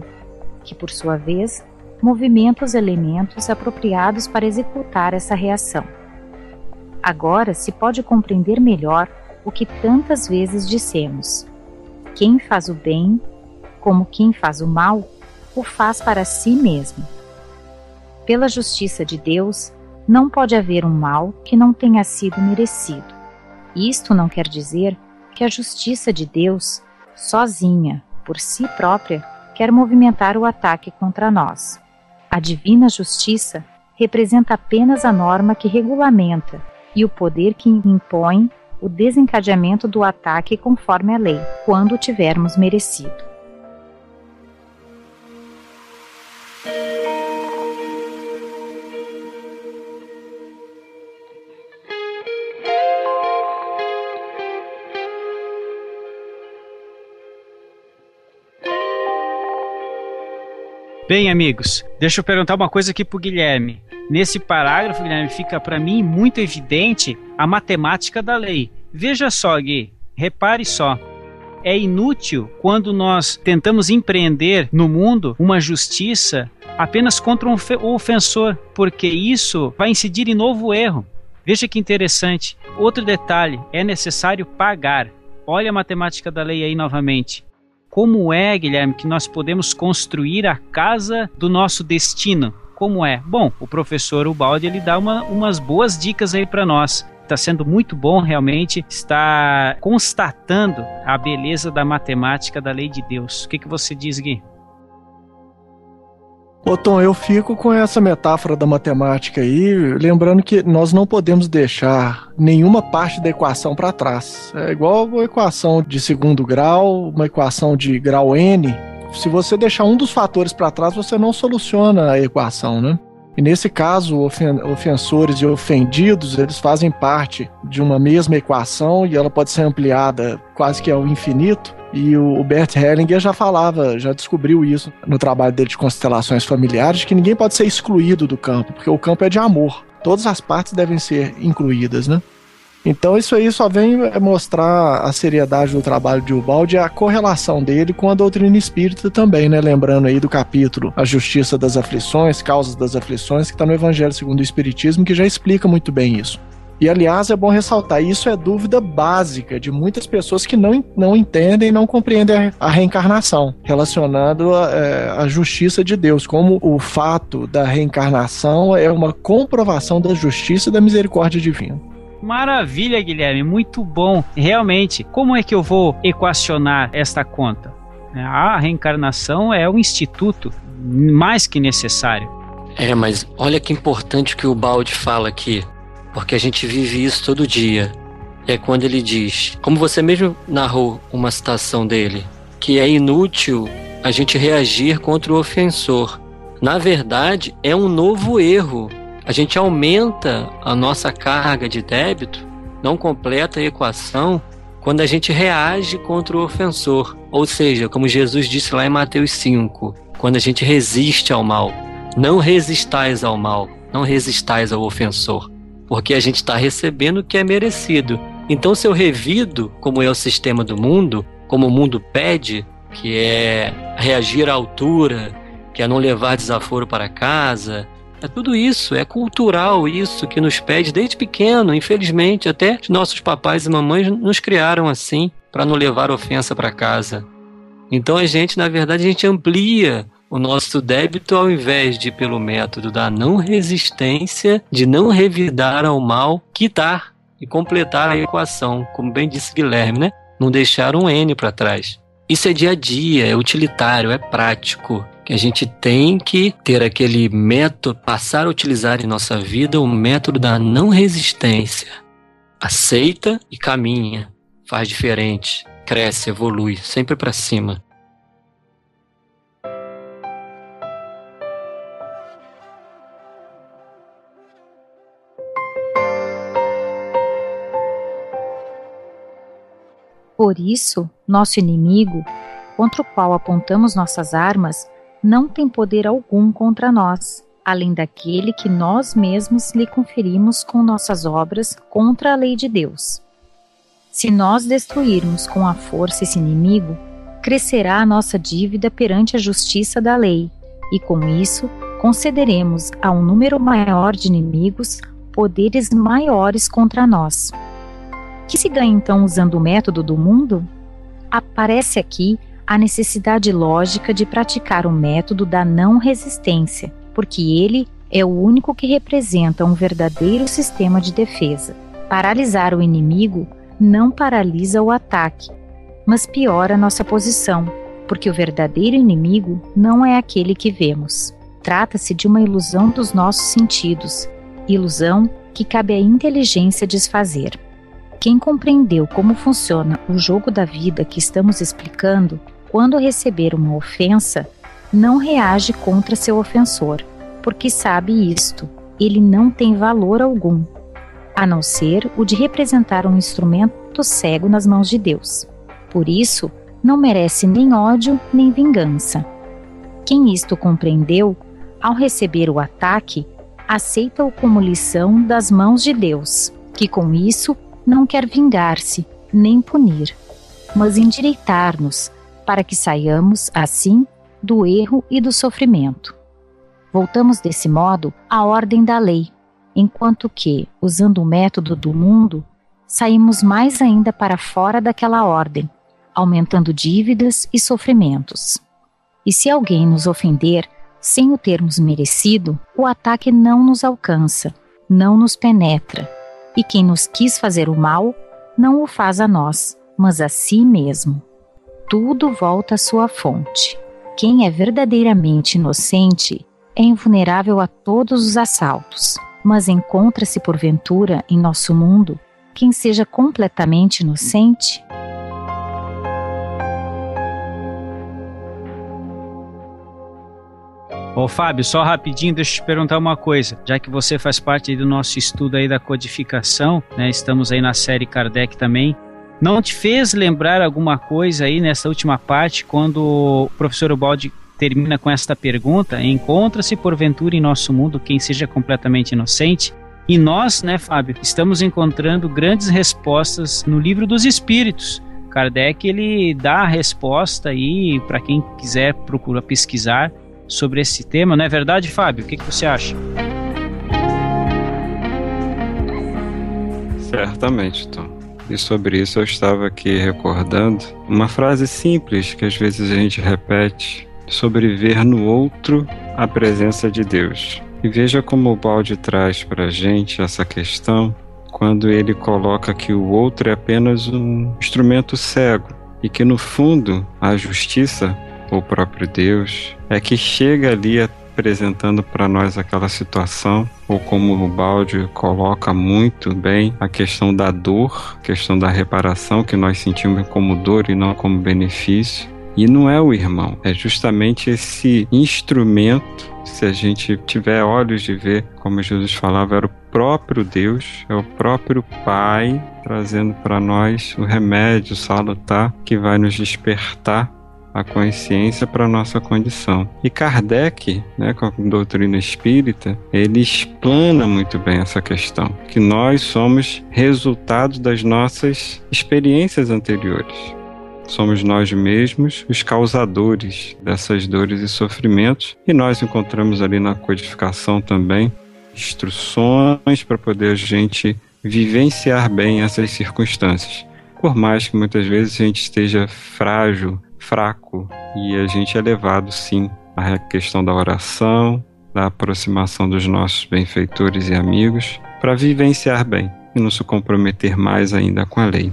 que por sua vez movimenta os elementos apropriados para executar essa reação. Agora se pode compreender melhor o que tantas vezes dissemos. Quem faz o bem, como quem faz o mal, o faz para si mesmo pela justiça de Deus, não pode haver um mal que não tenha sido merecido. Isto não quer dizer que a justiça de Deus, sozinha, por si própria, quer movimentar o ataque contra nós. A divina justiça representa apenas a norma que regulamenta e o poder que impõe o desencadeamento do ataque conforme a lei, quando tivermos merecido. Bem, amigos, deixa eu perguntar uma coisa aqui pro Guilherme. Nesse parágrafo, Guilherme, fica para mim muito evidente a matemática da lei. Veja só, Gui, repare só. É inútil quando nós tentamos empreender no mundo uma justiça apenas contra um ofensor, porque isso vai incidir em novo erro. Veja que interessante. Outro detalhe: é necessário pagar. Olha a matemática da lei aí novamente. Como é, Guilherme, que nós podemos construir a casa do nosso destino? Como é? Bom, o professor Ubaldi ele dá uma, umas boas dicas aí para nós. Está sendo muito bom realmente, está constatando a beleza da matemática da lei de Deus. O que, que você diz, Gui? Ô Tom, eu fico com essa metáfora da matemática aí, lembrando que nós não podemos deixar nenhuma parte da equação para trás. É igual a equação de segundo grau, uma equação de grau n. Se você deixar um dos fatores para trás, você não soluciona a equação, né? E nesse caso, ofensores e ofendidos, eles fazem parte de uma mesma equação e ela pode ser ampliada quase que ao infinito. E o Bert Hellinger já falava, já descobriu isso no trabalho dele de constelações familiares, que ninguém pode ser excluído do campo, porque o campo é de amor. Todas as partes devem ser incluídas, né? Então isso aí só vem mostrar a seriedade do trabalho de Ubaldi e a correlação dele com a doutrina espírita também, né? Lembrando aí do capítulo A Justiça das Aflições, Causas das Aflições, que está no Evangelho segundo o Espiritismo, que já explica muito bem isso. E aliás, é bom ressaltar, isso é dúvida básica de muitas pessoas que não, não entendem e não compreendem a reencarnação, relacionado à é, justiça de Deus, como o fato da reencarnação é uma comprovação da justiça e da misericórdia divina. Maravilha, Guilherme, muito bom. Realmente, como é que eu vou equacionar esta conta? A reencarnação é um instituto mais que necessário. É, mas olha que importante que o Balde fala aqui, porque a gente vive isso todo dia. É quando ele diz, como você mesmo narrou uma citação dele, que é inútil a gente reagir contra o ofensor. Na verdade, é um novo erro a gente aumenta a nossa carga de débito, não completa a equação, quando a gente reage contra o ofensor. Ou seja, como Jesus disse lá em Mateus 5, quando a gente resiste ao mal. Não resistais ao mal, não resistais ao ofensor, porque a gente está recebendo o que é merecido. Então, se eu revido, como é o sistema do mundo, como o mundo pede, que é reagir à altura, que é não levar desaforo para casa, é tudo isso, é cultural isso que nos pede desde pequeno, infelizmente, até nossos papais e mamães nos criaram assim, para não levar ofensa para casa. Então a gente, na verdade, a gente amplia o nosso débito ao invés de pelo método da não resistência, de não revidar ao mal, quitar e completar a equação, como bem disse Guilherme, né? Não deixar um N para trás. Isso é dia a dia, é utilitário, é prático que a gente tem que ter aquele método, passar a utilizar em nossa vida o método da não resistência. Aceita e caminha, faz diferente, cresce, evolui, sempre para cima. Por isso, nosso inimigo, contra o qual apontamos nossas armas, não tem poder algum contra nós, além daquele que nós mesmos lhe conferimos com nossas obras contra a lei de Deus. Se nós destruirmos com a força esse inimigo, crescerá a nossa dívida perante a justiça da lei, e com isso concederemos a um número maior de inimigos poderes maiores contra nós. Que se ganha então usando o método do mundo? Aparece aqui a necessidade lógica de praticar o método da não resistência, porque ele é o único que representa um verdadeiro sistema de defesa. Paralisar o inimigo não paralisa o ataque, mas piora nossa posição, porque o verdadeiro inimigo não é aquele que vemos. Trata-se de uma ilusão dos nossos sentidos, ilusão que cabe à inteligência desfazer. Quem compreendeu como funciona o jogo da vida que estamos explicando quando receber uma ofensa, não reage contra seu ofensor, porque sabe isto, ele não tem valor algum, a não ser o de representar um instrumento cego nas mãos de Deus. Por isso, não merece nem ódio nem vingança. Quem isto compreendeu, ao receber o ataque, aceita-o como lição das mãos de Deus, que com isso não quer vingar-se nem punir, mas endireitar-nos para que saiamos, assim, do erro e do sofrimento. Voltamos desse modo à ordem da lei, enquanto que, usando o método do mundo, saímos mais ainda para fora daquela ordem, aumentando dívidas e sofrimentos. E se alguém nos ofender sem o termos merecido, o ataque não nos alcança, não nos penetra, e quem nos quis fazer o mal não o faz a nós, mas a si mesmo tudo volta à sua fonte. Quem é verdadeiramente inocente é invulnerável a todos os assaltos, mas encontra-se porventura em nosso mundo quem seja completamente inocente? Ô Fábio, só rapidinho, deixa eu te perguntar uma coisa. Já que você faz parte do nosso estudo aí da codificação, né? Estamos aí na série Kardec também. Não te fez lembrar alguma coisa aí nessa última parte, quando o professor Ubaldi termina com esta pergunta: Encontra-se porventura em nosso mundo quem seja completamente inocente? E nós, né, Fábio, estamos encontrando grandes respostas no livro dos Espíritos. Kardec ele dá a resposta aí para quem quiser procurar pesquisar sobre esse tema, não é verdade, Fábio? O que, que você acha? Certamente, Tom. E sobre isso eu estava aqui recordando uma frase simples que às vezes a gente repete sobre ver no outro a presença de Deus. E veja como o balde traz para a gente essa questão quando ele coloca que o outro é apenas um instrumento cego e que no fundo a justiça o próprio Deus, é que chega ali apresentando para nós aquela situação, ou como o Balde coloca muito bem, a questão da dor, a questão da reparação que nós sentimos como dor e não como benefício. E não é o irmão, é justamente esse instrumento. Se a gente tiver olhos de ver, como Jesus falava, era o próprio Deus, é o próprio Pai trazendo para nós o remédio salutar que vai nos despertar a consciência para a nossa condição. E Kardec, né, com a doutrina espírita, ele explana muito bem essa questão, que nós somos resultado das nossas experiências anteriores. Somos nós mesmos os causadores dessas dores e sofrimentos, e nós encontramos ali na codificação também instruções para poder a gente vivenciar bem essas circunstâncias. Por mais que muitas vezes a gente esteja frágil fraco e a gente é levado sim à questão da oração, da aproximação dos nossos benfeitores e amigos para vivenciar bem e não se comprometer mais ainda com a lei.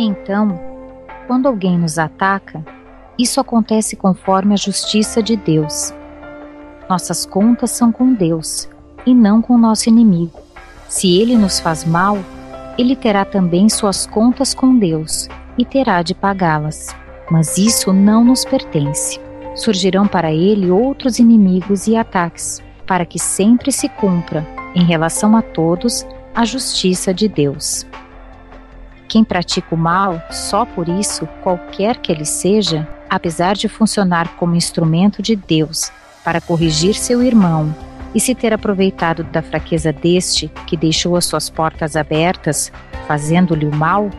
Então, quando alguém nos ataca, isso acontece conforme a justiça de Deus. Nossas contas são com Deus e não com nosso inimigo. Se ele nos faz mal, ele terá também suas contas com Deus e terá de pagá-las. Mas isso não nos pertence. Surgirão para ele outros inimigos e ataques, para que sempre se cumpra, em relação a todos, a justiça de Deus. Quem pratica o mal, só por isso, qualquer que ele seja, apesar de funcionar como instrumento de Deus para corrigir seu irmão e se ter aproveitado da fraqueza deste, que deixou as suas portas abertas, fazendo-lhe o mal,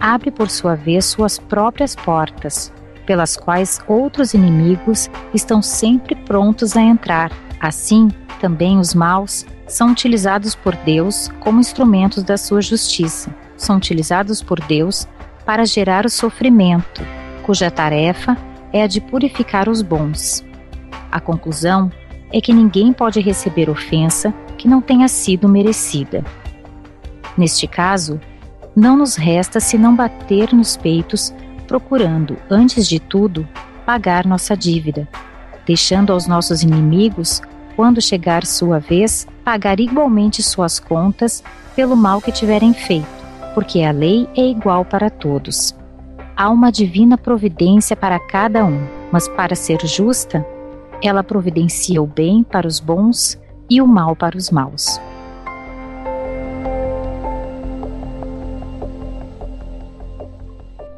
abre por sua vez suas próprias portas, pelas quais outros inimigos estão sempre prontos a entrar. Assim, também os maus são utilizados por Deus como instrumentos da sua justiça. São utilizados por Deus para gerar o sofrimento, cuja tarefa é a de purificar os bons. A conclusão é que ninguém pode receber ofensa que não tenha sido merecida. Neste caso, não nos resta senão bater nos peitos, procurando, antes de tudo, pagar nossa dívida, deixando aos nossos inimigos, quando chegar sua vez, pagar igualmente suas contas pelo mal que tiverem feito, porque a lei é igual para todos há uma divina providência para cada um, mas para ser justa, ela providencia o bem para os bons e o mal para os maus.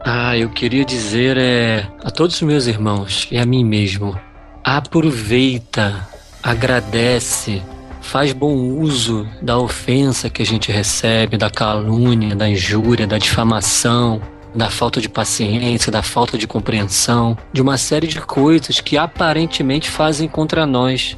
Ah, eu queria dizer é, a todos os meus irmãos e a mim mesmo: aproveita, agradece, faz bom uso da ofensa que a gente recebe, da calúnia, da injúria, da difamação, da falta de paciência, da falta de compreensão, de uma série de coisas que aparentemente fazem contra nós.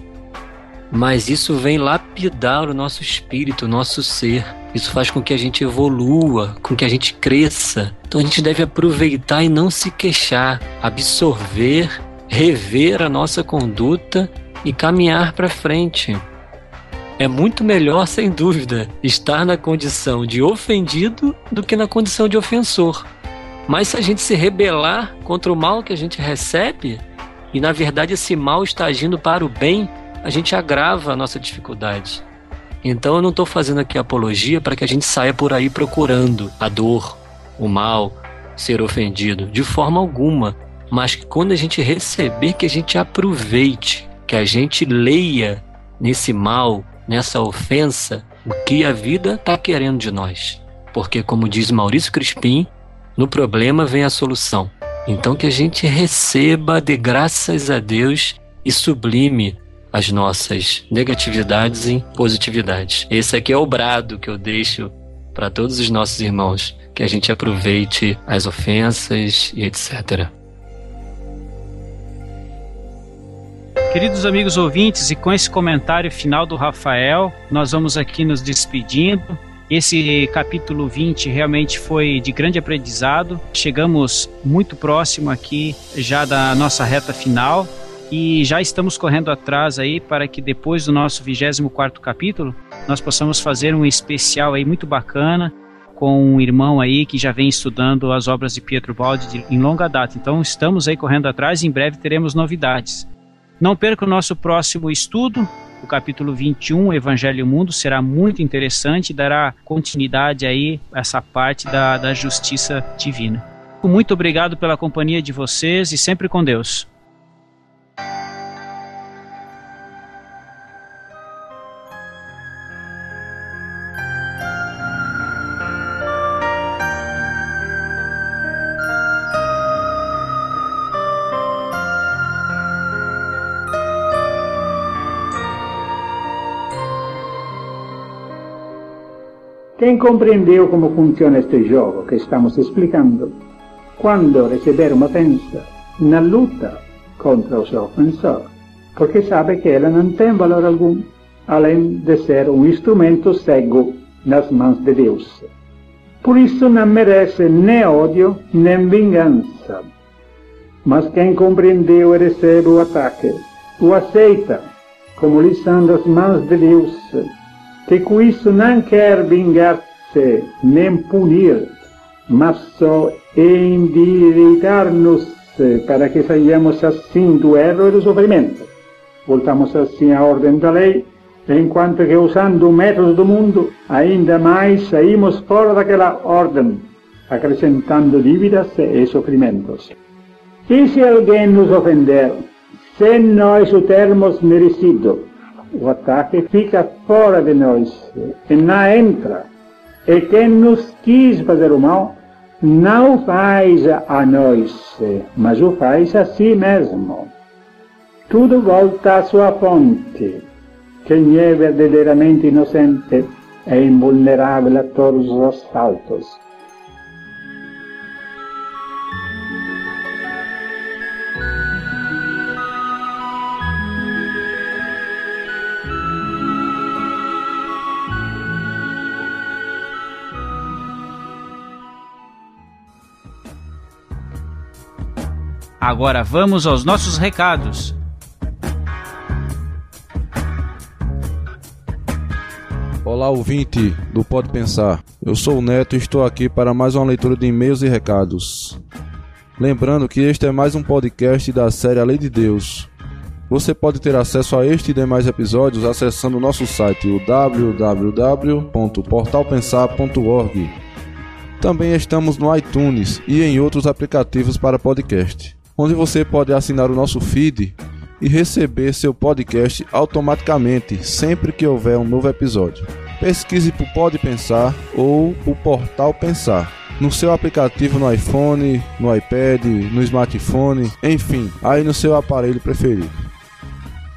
Mas isso vem lapidar o nosso espírito, o nosso ser. Isso faz com que a gente evolua, com que a gente cresça. Então a gente deve aproveitar e não se queixar, absorver, rever a nossa conduta e caminhar para frente. É muito melhor, sem dúvida, estar na condição de ofendido do que na condição de ofensor. Mas se a gente se rebelar contra o mal que a gente recebe, e na verdade esse mal está agindo para o bem, a gente agrava a nossa dificuldade. Então eu não estou fazendo aqui apologia para que a gente saia por aí procurando a dor, o mal, ser ofendido, de forma alguma. Mas que quando a gente receber, que a gente aproveite, que a gente leia nesse mal, nessa ofensa, o que a vida está querendo de nós. Porque, como diz Maurício Crispim, no problema vem a solução. Então que a gente receba de graças a Deus e sublime as nossas negatividades em positividades. Esse aqui é o brado que eu deixo para todos os nossos irmãos, que a gente aproveite as ofensas e etc. Queridos amigos ouvintes, e com esse comentário final do Rafael, nós vamos aqui nos despedindo. Esse capítulo 20 realmente foi de grande aprendizado. Chegamos muito próximo aqui já da nossa reta final e já estamos correndo atrás aí para que depois do nosso 24º capítulo nós possamos fazer um especial aí muito bacana com um irmão aí que já vem estudando as obras de Pietro Baldi em longa data. Então estamos aí correndo atrás em breve teremos novidades. Não perca o nosso próximo estudo, o capítulo 21, Evangelho e Mundo, será muito interessante e dará continuidade aí a essa parte da, da justiça divina. Muito obrigado pela companhia de vocês e sempre com Deus. Quem compreendeu como funciona este jogo que estamos explicando, quando receber uma ofensa, na luta contra o seu ofensor, porque sabe que ela não tem valor algum, além de ser um instrumento cego nas mãos de Deus. Por isso não merece nem ódio nem vingança. Mas quem compreendeu e recebe o ataque, o aceita como lição das mãos de Deus que com não quer vingar-se nem punir, mas só endireitar-nos para que saiamos assim do erro e do sofrimento. Voltamos assim à ordem da lei, enquanto que usando o método do mundo, ainda mais saímos fora daquela ordem, acrescentando dívidas e sofrimentos. E se alguém nos ofender, sem nós o termos merecido, o ataque fica fora de nós e não entra. E quem nos quis fazer o mal não faz a nós, mas o faz a si mesmo. Tudo volta à sua fonte. Quem é verdadeiramente inocente é invulnerável a todos os assaltos. Agora vamos aos nossos recados. Olá, ouvinte do Pode Pensar. Eu sou o Neto e estou aqui para mais uma leitura de e-mails e recados. Lembrando que este é mais um podcast da série A Lei de Deus. Você pode ter acesso a este e demais episódios acessando o nosso site, www.portalpensar.org. Também estamos no iTunes e em outros aplicativos para podcast onde você pode assinar o nosso feed e receber seu podcast automaticamente sempre que houver um novo episódio. Pesquise por Pode Pensar ou o Portal Pensar no seu aplicativo no iPhone, no iPad, no smartphone, enfim, aí no seu aparelho preferido.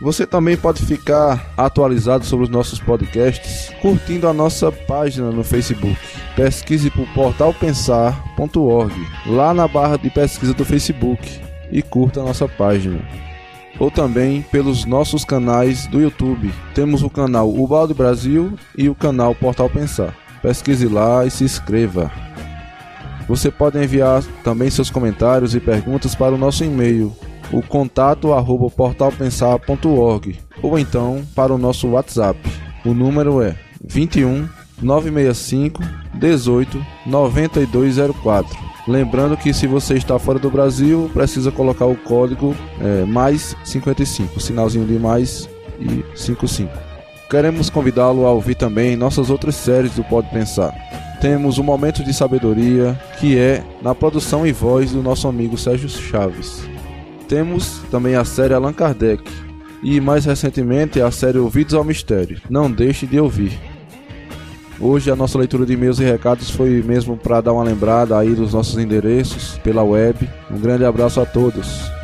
Você também pode ficar atualizado sobre os nossos podcasts curtindo a nossa página no Facebook. Pesquise por portalpensar.org lá na barra de pesquisa do Facebook e curta a nossa página. Ou também pelos nossos canais do YouTube. Temos o canal Ubaldo Brasil e o canal Portal Pensar. Pesquise lá e se inscreva. Você pode enviar também seus comentários e perguntas para o nosso e-mail, o contato arroba portalpensar.org ou então para o nosso WhatsApp. O número é 21 965 18 9204. Lembrando que se você está fora do Brasil, precisa colocar o código é, mais 55, sinalzinho de mais e 55. Queremos convidá-lo a ouvir também nossas outras séries do Pode Pensar. Temos o Momento de Sabedoria, que é na produção e voz do nosso amigo Sérgio Chaves. Temos também a série Allan Kardec e mais recentemente a série Ouvidos ao Mistério. Não deixe de ouvir. Hoje a nossa leitura de e-mails e recados foi mesmo para dar uma lembrada aí dos nossos endereços pela web. Um grande abraço a todos.